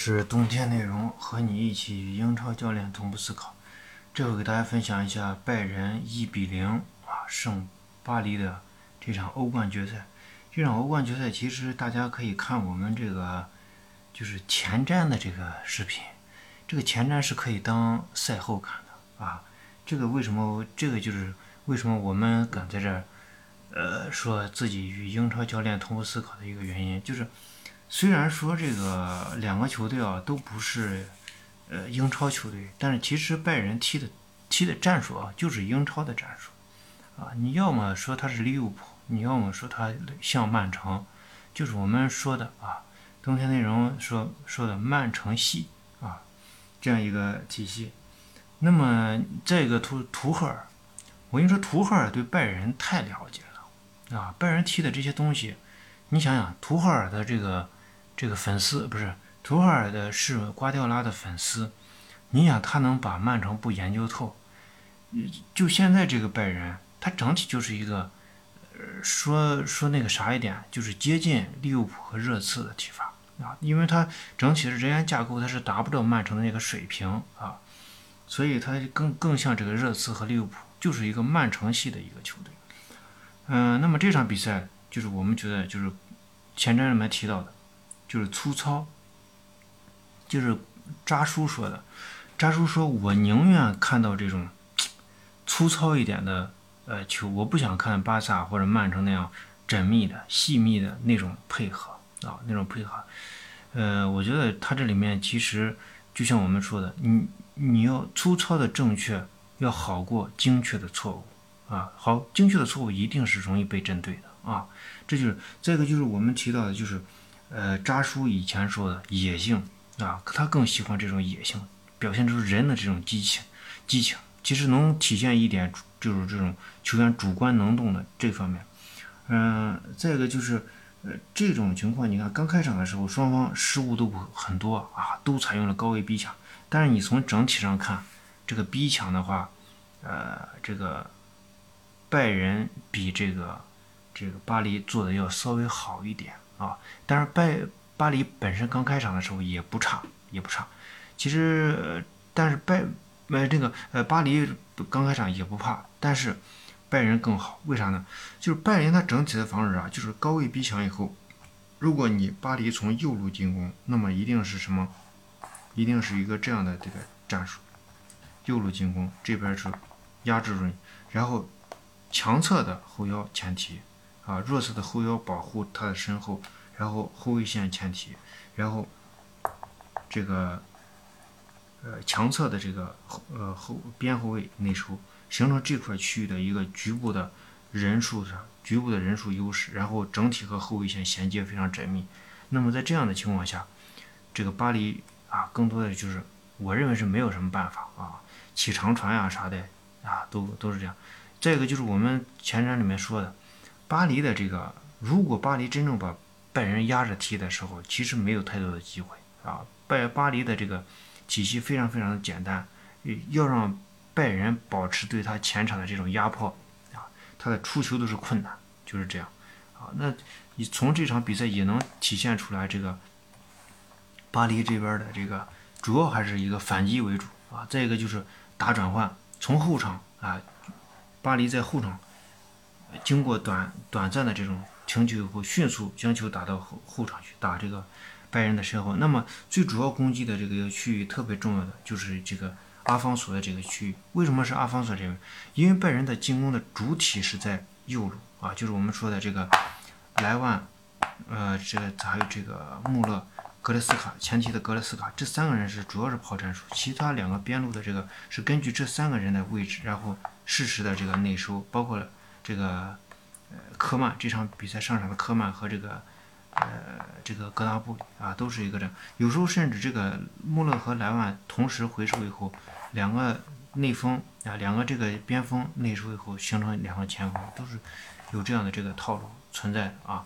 是冬天内容，和你一起与英超教练同步思考。这回给大家分享一下拜仁一比零啊胜巴黎的这场欧冠决赛。这场欧冠决赛其实大家可以看我们这个就是前瞻的这个视频，这个前瞻是可以当赛后看的啊。这个为什么？这个就是为什么我们敢在这儿呃说自己与英超教练同步思考的一个原因，就是。虽然说这个两个球队啊都不是呃英超球队，但是其实拜仁踢的踢的战术啊就是英超的战术啊。你要么说他是利物浦，你要么说他像曼城，就是我们说的啊，冬天内容说说的曼城系啊这样一个体系。那么再一个图图赫尔，我跟你说图赫尔对拜仁太了解了啊，拜仁踢的这些东西，你想想图赫尔的这个。这个粉丝不是图赫尔的，是瓜迪奥拉的粉丝。你想他能把曼城不研究透？就现在这个拜仁，他整体就是一个，说说那个啥一点，就是接近利物浦和热刺的踢法啊。因为他整体的人员架构，他是达不到曼城的那个水平啊，所以他更更像这个热刺和利物浦，就是一个曼城系的一个球队。嗯，那么这场比赛就是我们觉得就是前瞻里面提到的。就是粗糙，就是扎叔说的。扎叔说：“我宁愿看到这种粗糙一点的呃球，我不想看巴萨或者曼城那样缜密的、细密的那种配合啊，那种配合。呃，我觉得他这里面其实就像我们说的，你你要粗糙的正确要好过精确的错误啊。好，精确的错误一定是容易被针对的啊。这就是再一个就是我们提到的，就是。呃，扎叔以前说的野性啊，他更喜欢这种野性，表现出人的这种激情，激情其实能体现一点，就是这种球员主观能动的这方面。嗯，再一个就是，呃，这种情况，你看刚开场的时候，双方失误都不很多啊，都采用了高位逼抢，但是你从整体上看，这个逼抢的话，呃，这个拜仁比这个这个巴黎做的要稍微好一点。啊，但是拜巴黎本身刚开场的时候也不差，也不差。其实，但是拜呃这个呃巴黎刚开场也不怕，但是拜仁更好。为啥呢？就是拜仁他整体的防守啊，就是高位逼抢以后，如果你巴黎从右路进攻，那么一定是什么？一定是一个这样的这个战术：右路进攻，这边是压制住你，然后强侧的后腰前提。啊，弱侧的后腰保护他的身后，然后后卫线前提，然后这个呃强侧的这个后呃后边后卫内收，形成这块区域的一个局部的人数上局部的人数优势，然后整体和后卫线衔接非常缜密。那么在这样的情况下，这个巴黎啊，更多的就是我认为是没有什么办法啊，起长传呀啥的啊，都都是这样。再一个就是我们前瞻里面说的。巴黎的这个，如果巴黎真正把拜仁压着踢的时候，其实没有太多的机会啊。拜巴黎的这个体系非常非常的简单，要让拜仁保持对他前场的这种压迫啊，他的出球都是困难，就是这样啊。那你从这场比赛也能体现出来，这个巴黎这边的这个主要还是一个反击为主啊。再一个就是打转换，从后场啊，巴黎在后场。经过短短暂的这种停球以后，迅速将球打到后后场去，打这个拜仁的身后。那么最主要攻击的这个区域特别重要的就是这个阿方索的这个区域。为什么是阿方索这边？因为拜仁的进攻的主体是在右路啊，就是我们说的这个莱万，呃，这个还有这个穆勒、格雷斯卡前提的格雷斯卡，这三个人是主要是跑战术，其他两个边路的这个是根据这三个人的位置，然后适时的这个内收，包括。这个呃科曼这场比赛上场的科曼和这个呃这个格纳布啊都是一个这样，有时候甚至这个穆勒和莱万同时回收以后，两个内锋啊两个这个边锋内收以后形成两个前锋，都是有这样的这个套路存在的啊。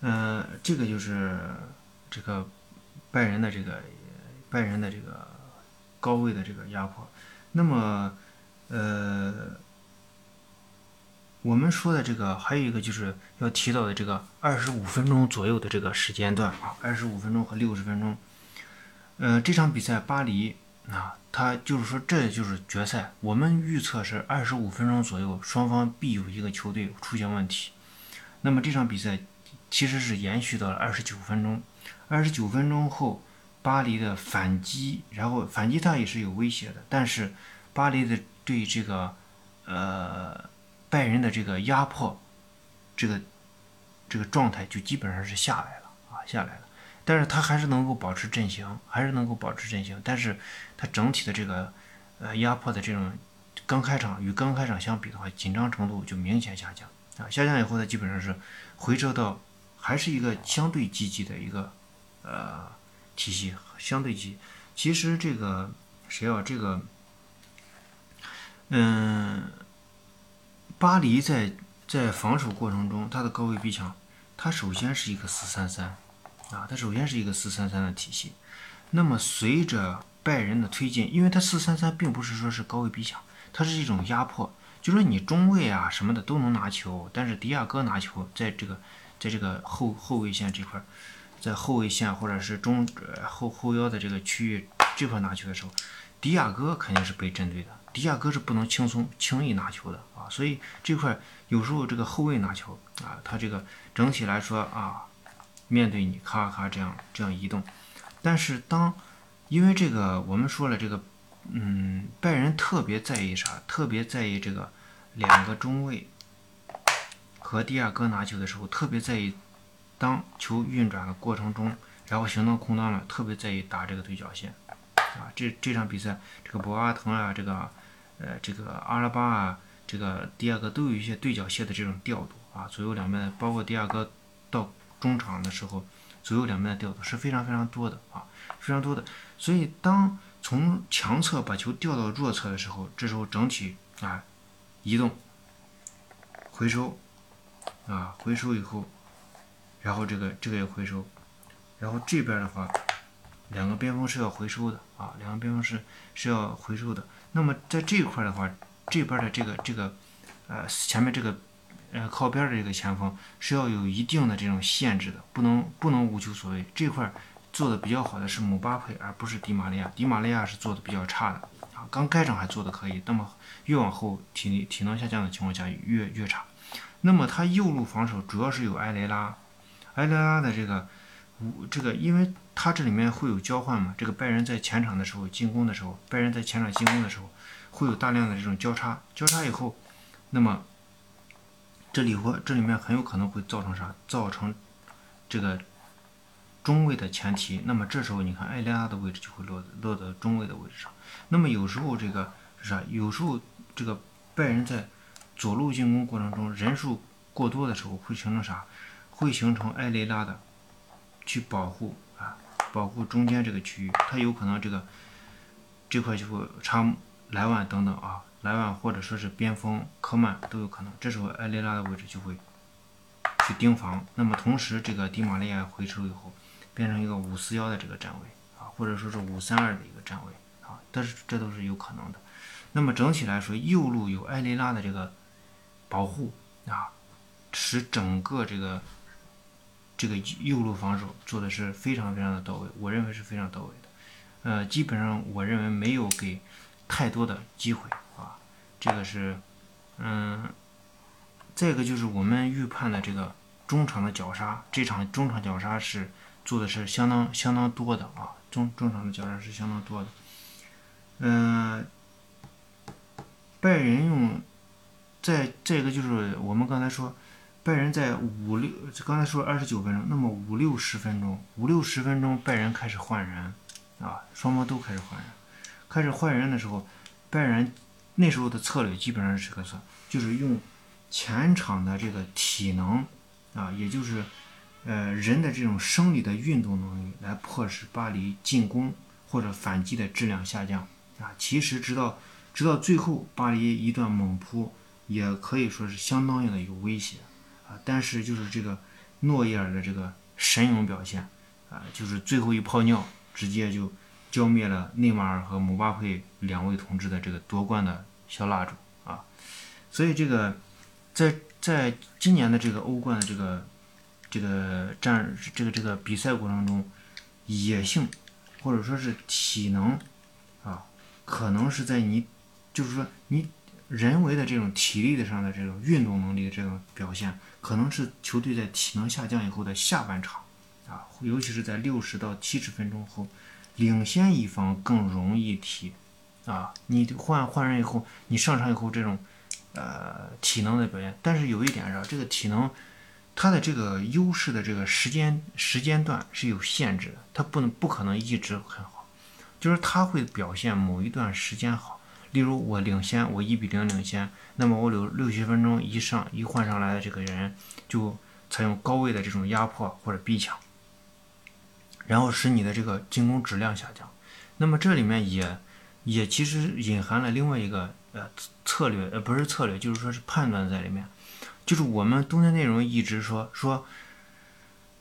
呃，这个就是这个拜仁的这个拜仁的这个高位的这个压迫，那么呃。我们说的这个还有一个就是要提到的这个二十五分钟左右的这个时间段啊，二十五分钟和六十分钟。呃，这场比赛巴黎啊，他就是说这就是决赛，我们预测是二十五分钟左右，双方必有一个球队出现问题。那么这场比赛其实是延续到了二十九分钟，二十九分钟后巴黎的反击，然后反击他也是有威胁的，但是巴黎的对这个呃。拜仁的这个压迫，这个这个状态就基本上是下来了啊，下来了。但是他还是能够保持阵型，还是能够保持阵型。但是他整体的这个呃压迫的这种刚开场与刚开场相比的话，紧张程度就明显下降啊。下降以后呢，基本上是回撤到还是一个相对积极的一个呃体系，相对积。其实这个谁啊？这个嗯。巴黎在在防守过程中，它的高位逼抢，它首先是一个四三三，啊，它首先是一个四三三的体系。那么随着拜仁的推进，因为它四三三并不是说是高位逼抢，它是一种压迫，就说你中卫啊什么的都能拿球，但是迪亚哥拿球在这个在这个后后卫线这块，在后卫线或者是中呃后后腰的这个区域这块拿球的时候，迪亚哥肯定是被针对的。迪亚哥是不能轻松轻易拿球的啊，所以这块有时候这个后卫拿球啊，他这个整体来说啊，面对你咔咔这样这样移动，但是当因为这个我们说了这个嗯，拜仁特别在意啥？特别在意这个两个中卫和迪亚哥拿球的时候，特别在意当球运转的过程中，然后形成空当了，特别在意打这个对角线啊。这这场比赛这个博阿滕啊，这个。呃，这个阿拉巴啊，这个迪亚哥都有一些对角线的这种调度啊，左右两边，包括迪亚哥到中场的时候，左右两边的调度是非常非常多的啊，非常多的。所以当从强侧把球调到弱侧的时候，这时候整体啊移动回收啊回收以后，然后这个这个也回收，然后这边的话，两个边锋是要回收的啊，两个边锋是是要回收的。那么在这一块的话，这边的这个这个，呃，前面这个，呃，靠边的这个前锋是要有一定的这种限制的，不能不能无求所谓。这块做的比较好的是姆巴佩，而不是迪马利亚。迪马利亚是做的比较差的啊，刚开场还做的可以，那么越往后体力体能下降的情况下越越差。那么他右路防守主要是有埃雷拉，埃雷拉的这个。这个，因为它这里面会有交换嘛，这个拜仁在前场的时候进攻的时候，拜仁在前场进攻的时候，会有大量的这种交叉，交叉以后，那么这里会这里面很有可能会造成啥？造成这个中卫的前提。那么这时候你看埃利拉的位置就会落落到中卫的位置上。那么有时候这个是啥？有时候这个拜仁在左路进攻过程中人数过多的时候会形成啥？会形成埃雷拉的。去保护啊，保护中间这个区域，它有可能这个这块就会插莱万等等啊，莱万或者说是边锋科曼都有可能。这时候埃雷拉的位置就会去盯防，那么同时这个迪玛利亚回收以后，变成一个五四幺的这个站位啊，或者说是五三二的一个站位啊，但是这都是有可能的。那么整体来说，右路有埃雷拉的这个保护啊，使整个这个。这个右路防守做的是非常非常的到位，我认为是非常到位的。呃，基本上我认为没有给太多的机会啊。这个是，嗯，再一个就是我们预判的这个中场的绞杀，这场中场绞杀是做的是相当相当多的啊，中中场的绞杀是相当多的。嗯，拜仁用，再再一个就是我们刚才说。拜仁在五六，刚才说二十九分钟，那么五六十分钟，五六十分钟，拜仁开始换人，啊，双方都开始换人，开始换人的时候，拜仁那时候的策略基本上是个啥？就是用前场的这个体能，啊，也就是，呃，人的这种生理的运动能力来迫使巴黎进攻或者反击的质量下降，啊，其实直到直到最后，巴黎一段猛扑，也可以说是相当的有威胁。但是就是这个诺伊尔的这个神勇表现，啊，就是最后一泡尿，直接就浇灭了内马尔和姆巴佩两位同志的这个夺冠的小蜡烛啊！所以这个，在在今年的这个欧冠的这个这个战这个这个比赛过程中，野性或者说是体能啊，可能是在你就是说你人为的这种体力的上的这种运动能力的这种表现，可能是球队在体能下降以后的下半场啊，尤其是在六十到七十分钟后，领先一方更容易踢啊。你换换人以后，你上场以后这种。呃，体能的表现，但是有一点是，这个体能它的这个优势的这个时间时间段是有限制的，它不能不可能一直很好，就是它会表现某一段时间好，例如我领先，我一比零领先，那么我六六七分钟一上一换上来的这个人就采用高位的这种压迫或者逼抢，然后使你的这个进攻质量下降，那么这里面也也其实隐含了另外一个。呃，策略呃不是策略，就是说是判断在里面。就是我们冬天内容一直说说，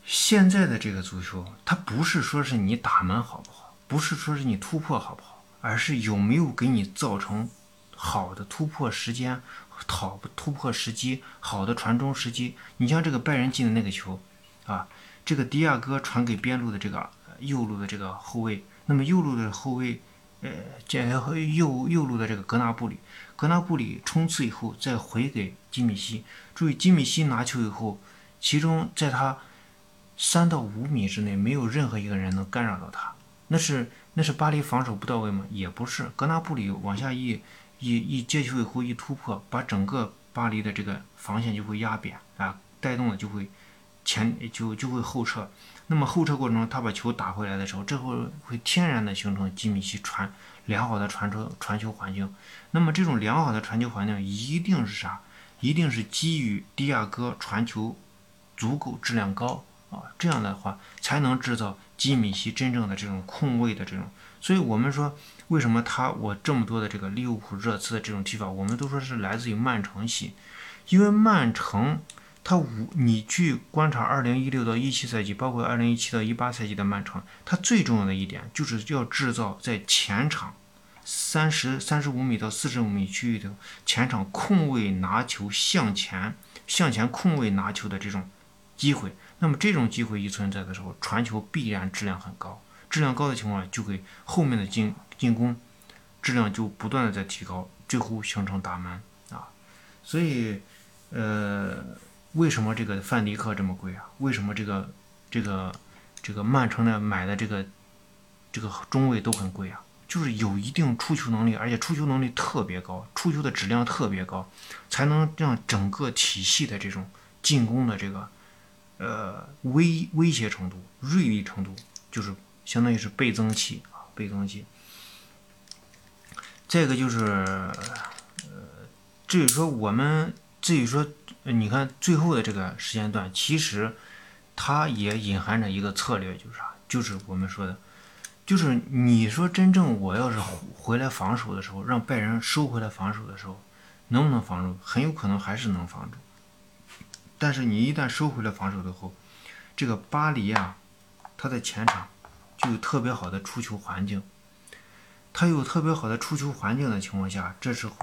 现在的这个足球，它不是说是你打门好不好，不是说是你突破好不好，而是有没有给你造成好的突破时间、好突破时机、好的传中时机。你像这个拜仁进的那个球啊，这个迪亚哥传给边路的这个右路的这个后卫，那么右路的后卫。呃，这右右路的这个格纳布里，格纳布里冲刺以后再回给基米希。注意，基米希拿球以后，其中在他三到五米之内没有任何一个人能干扰到他。那是那是巴黎防守不到位吗？也不是。格纳布里往下一一一接球以后一突破，把整个巴黎的这个防线就会压扁啊，带动的就会前就就会后撤。那么后撤过程中，他把球打回来的时候，这会会天然的形成基米希传良好的传球传球环境。那么这种良好的传球环境一定是啥？一定是基于迪亚哥传球足够质量高啊，这样的话才能制造基米希真正的这种控卫的这种。所以我们说，为什么他我这么多的这个利物浦热刺的这种踢法，我们都说是来自于曼城系，因为曼城。他无你去观察二零一六到一七赛季，包括二零一七到一八赛季的曼城，它最重要的一点就是要制造在前场三十三十五米到四十五米区域的前场空位拿球向前向前空位拿球的这种机会。那么这种机会一存在的时候，传球必然质量很高，质量高的情况下，就给后面的进进攻质量就不断的在提高，最后形成打门啊。所以，呃。为什么这个范迪克这么贵啊？为什么这个这个这个曼城的买的这个这个中卫都很贵啊？就是有一定出球能力，而且出球能力特别高，出球的质量特别高，才能让整个体系的这种进攻的这个呃威威胁程度、锐利程度，就是相当于是倍增器啊，倍增器。再一个就是呃，至于说我们至于说。你看最后的这个时间段，其实它也隐含着一个策略，就是啥？就是我们说的，就是你说真正我要是回来防守的时候，让拜仁收回来防守的时候，能不能防住？很有可能还是能防住。但是你一旦收回来防守的后，这个巴黎啊，他在前场就有特别好的出球环境，他有特别好的出球环境的情况下，这时候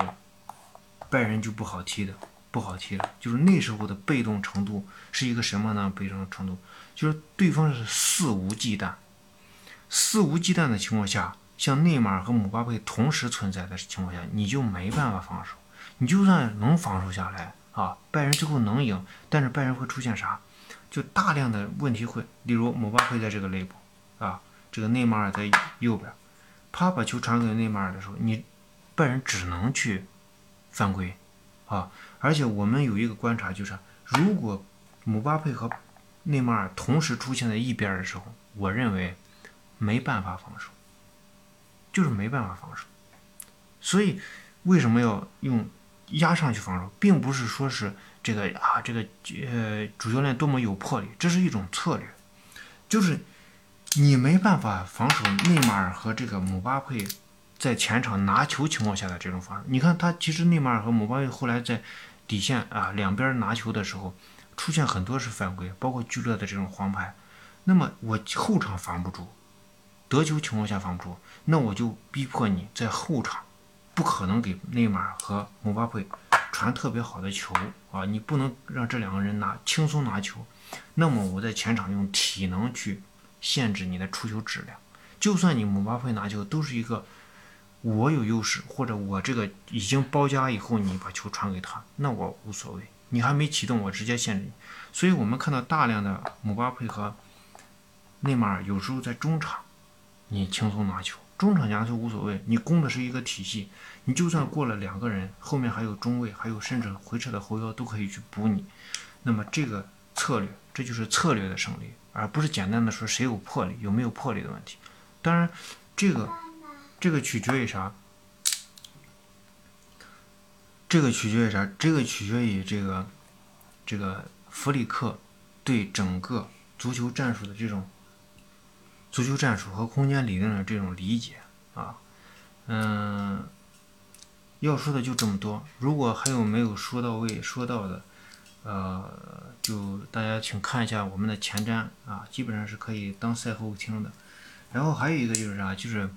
拜仁就不好踢的。不好踢了，就是那时候的被动程度是一个什么呢？被动程度就是对方是肆无忌惮，肆无忌惮的情况下，像内马尔和姆巴佩同时存在的情况下，你就没办法防守。你就算能防守下来啊，拜仁最后能赢，但是拜仁会出现啥？就大量的问题会，例如姆巴佩在这个内部啊，这个内马尔在右边，他把球传给内马尔的时候，你拜仁只能去犯规啊。而且我们有一个观察，就是如果姆巴佩和内马尔同时出现在一边的时候，我认为没办法防守，就是没办法防守。所以为什么要用压上去防守，并不是说是这个啊，这个呃主教练多么有魄力，这是一种策略，就是你没办法防守内马尔和这个姆巴佩。在前场拿球情况下的这种防守，你看他其实内马尔和姆巴佩后来在底线啊两边拿球的时候，出现很多是犯规，包括聚乐的这种黄牌。那么我后场防不住，得球情况下防不住，那我就逼迫你在后场，不可能给内马尔和姆巴佩传特别好的球啊，你不能让这两个人拿轻松拿球，那么我在前场用体能去限制你的出球质量。就算你姆巴佩拿球都是一个我有优势，或者我这个已经包夹以后，你把球传给他，那我无所谓。你还没启动，我直接限制你。所以我们看到大量的姆巴佩和内马尔有时候在中场，你轻松拿球，中场压球无所谓，你攻的是一个体系，你就算过了两个人，后面还有中卫，还有甚至回撤的后腰都可以去补你。那么这个策略，这就是策略的胜利，而不是简单的说谁有魄力，有没有魄力的问题。当然，这个这个取决于啥？这个取决于啥？这个取决于这个这个弗里克对整个足球战术的这种足球战术和空间理论的这种理解啊。嗯，要说的就这么多。如果还有没有说到位、说到的，呃，就大家请看一下我们的前瞻啊，基本上是可以当赛后听的。然后还有一个就是啥，就是，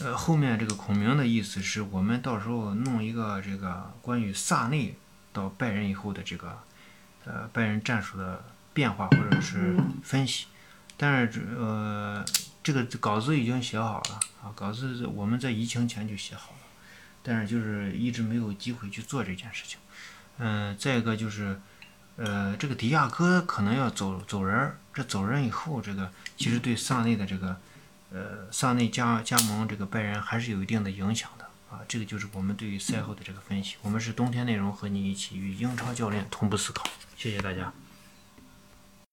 呃，后面这个孔明的意思是我们到时候弄一个这个关于萨内到拜仁以后的这个，呃，拜仁战术的变化或者是分析。但是呃，这个稿子已经写好了啊，稿子我们在疫情前就写好了，但是就是一直没有机会去做这件事情。嗯，再一个就是。呃，这个迪亚哥可能要走走人，这走人以后，这个其实对萨内的这个，呃，萨内加加盟这个拜仁还是有一定的影响的啊。这个就是我们对于赛后的这个分析。我们是冬天内容和你一起与英超教练同步思考。谢谢大家。